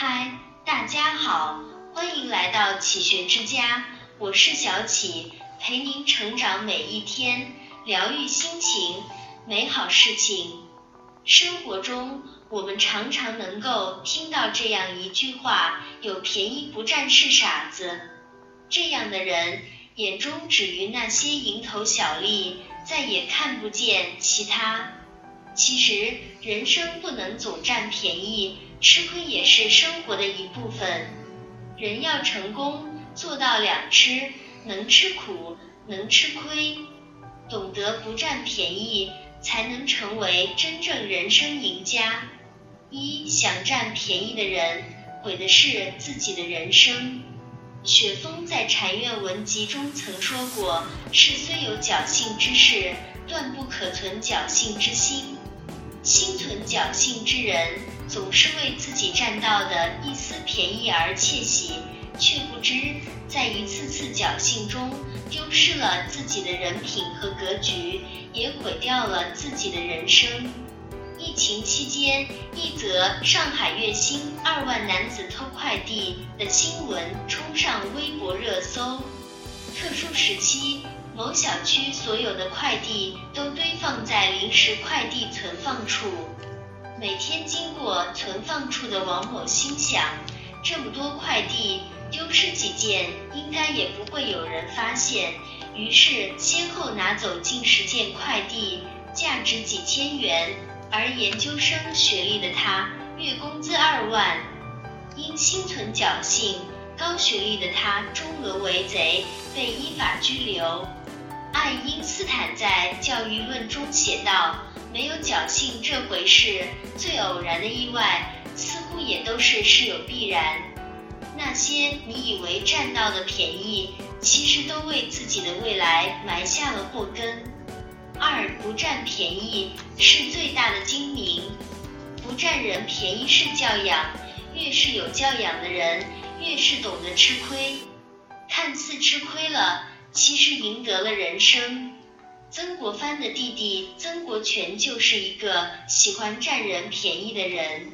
嗨，大家好，欢迎来到启学之家，我是小启，陪您成长每一天，疗愈心情，美好事情。生活中，我们常常能够听到这样一句话：有便宜不占是傻子。这样的人眼中只于那些蝇头小利，再也看不见其他。其实，人生不能总占便宜。吃亏也是生活的一部分。人要成功，做到两吃，能吃苦，能吃亏，懂得不占便宜，才能成为真正人生赢家。一想占便宜的人，毁的是自己的人生。雪峰在《禅院文集》中曾说过：“事虽有侥幸之事，断不可存侥幸之心。心存侥幸之人。”总是为自己占到的一丝便宜而窃喜，却不知在一次次侥幸中丢失了自己的人品和格局，也毁掉了自己的人生。疫情期间，一则上海月薪二万男子偷快递的新闻冲上微博热搜。特殊时期，某小区所有的快递都堆放在临时快递存放处。每天经过存放处的王某心想，这么多快递丢失几件，应该也不会有人发现。于是先后拿走近十件快递，价值几千元。而研究生学历的他，月工资二万，因心存侥幸，高学历的他中俄为贼，被依法拘留。爱因斯坦在《教育论》中写道。没有侥幸这回事，最偶然的意外，似乎也都是事有必然。那些你以为占到的便宜，其实都为自己的未来埋下了祸根。二不占便宜是最大的精明，不占人便宜是教养，越是有教养的人，越是懂得吃亏。看似吃亏了，其实赢得了人生。曾国藩的弟弟曾国荃就是一个喜欢占人便宜的人。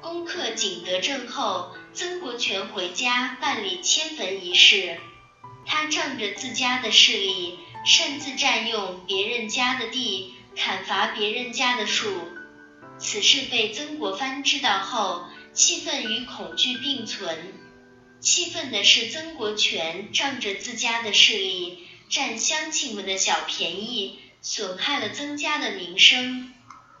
攻克景德镇后，曾国荃回家办理迁坟仪式，他仗着自家的势力，擅自占用别人家的地，砍伐别人家的树。此事被曾国藩知道后，气愤与恐惧并存。气愤的是曾国荃仗着自家的势力。占乡亲们的小便宜，损害了曾家的名声。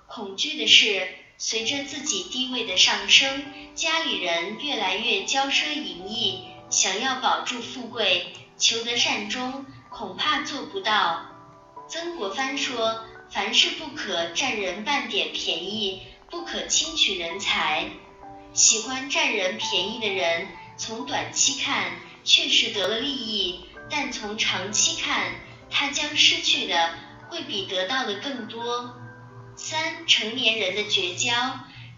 恐惧的是，随着自己地位的上升，家里人越来越骄奢淫逸，想要保住富贵，求得善终，恐怕做不到。曾国藩说：“凡事不可占人半点便宜，不可轻取人才。喜欢占人便宜的人，从短期看，确实得了利益。”但从长期看，他将失去的会比得到的更多。三成年人的绝交，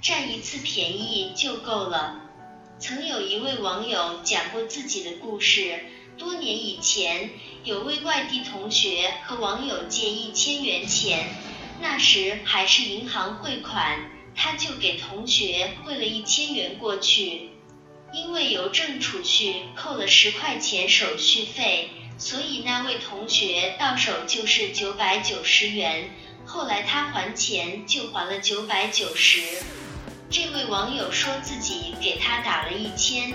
占一次便宜就够了。曾有一位网友讲过自己的故事，多年以前，有位外地同学和网友借一千元钱，那时还是银行汇款，他就给同学汇了一千元过去。因为邮政储蓄扣了十块钱手续费，所以那位同学到手就是九百九十元。后来他还钱就还了九百九十。这位网友说自己给他打了一千，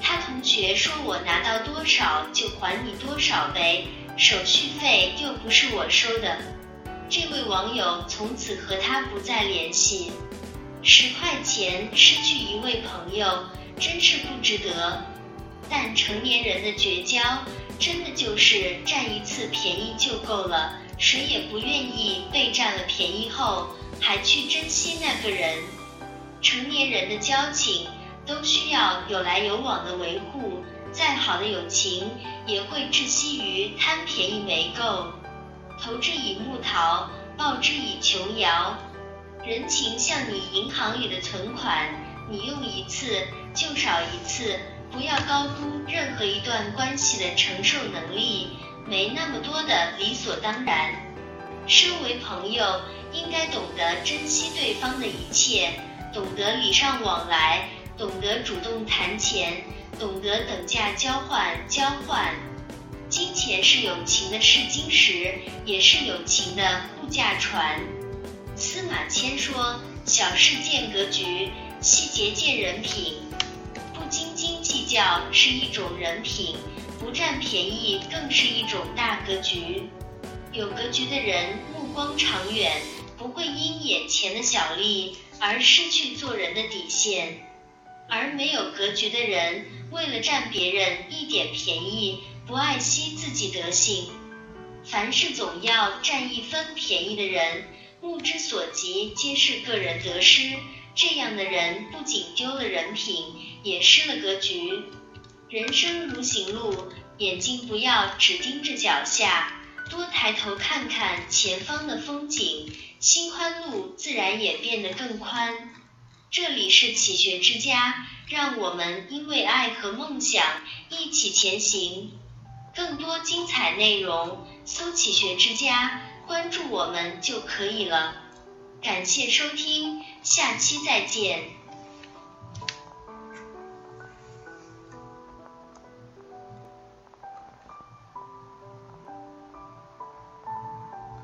他同学说我拿到多少就还你多少呗，手续费又不是我收的。这位网友从此和他不再联系。十块钱失去一位朋友。真是不值得，但成年人的绝交，真的就是占一次便宜就够了，谁也不愿意被占了便宜后还去珍惜那个人。成年人的交情都需要有来有往的维护，再好的友情也会窒息于贪便宜没够。投之以木桃，报之以琼瑶。人情像你银行里的存款。你用一次就少一次，不要高估任何一段关系的承受能力，没那么多的理所当然。身为朋友，应该懂得珍惜对方的一切，懂得礼尚往来，懂得主动谈钱，懂得等价交换。交换金钱是友情的试金石，也是友情的护驾船。司马迁说：“小事见格局，细节见人品。不斤斤计较是一种人品，不占便宜更是一种大格局。有格局的人目光长远，不会因眼前的小利而失去做人的底线。而没有格局的人，为了占别人一点便宜，不爱惜自己德性，凡事总要占一分便宜的人。”目之所及皆是个人得失，这样的人不仅丢了人品，也失了格局。人生如行路，眼睛不要只盯着脚下，多抬头看看前方的风景，心宽路自然也变得更宽。这里是启学之家，让我们因为爱和梦想一起前行。更多精彩内容，搜启学之家。关注我们就可以了，感谢收听，下期再见。